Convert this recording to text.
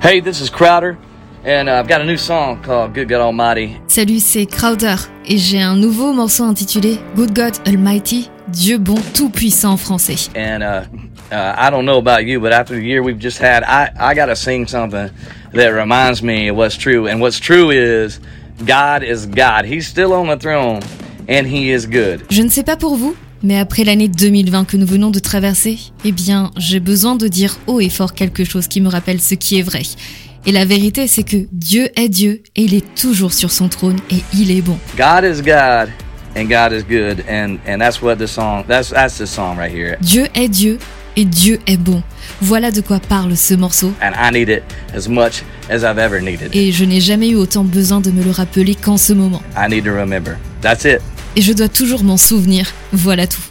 Hey, this is Crowder, and uh, I've got a new song called Good God Almighty. Salut, c'est Crowder et j'ai un nouveau morceau intitulé Good God Almighty, Dieu bon tout puissant en français. And uh, uh, I don't know about you, but after the year we've just had, I, I got to sing something that reminds me of what's true. And what's true is God is God. He's still on the throne, and He is good. Je ne sais pas pour vous, mais après l'année 2020 que nous venons de traverser, eh bien, j'ai besoin de dire haut et fort quelque chose qui me rappelle ce qui est vrai. Et la vérité, c'est que Dieu est Dieu et il est toujours sur son trône et il est bon. God is God, and God is good, and and that's what the song. That's that's the song right here. Dieu est Dieu et Dieu est bon. Voilà de quoi parle ce morceau. And I need it as much as I've ever needed. Et je n'ai jamais eu autant besoin de me le rappeler qu'en ce moment. I need to remember. That's it. Et je dois toujours m'en souvenir. Voilà tout.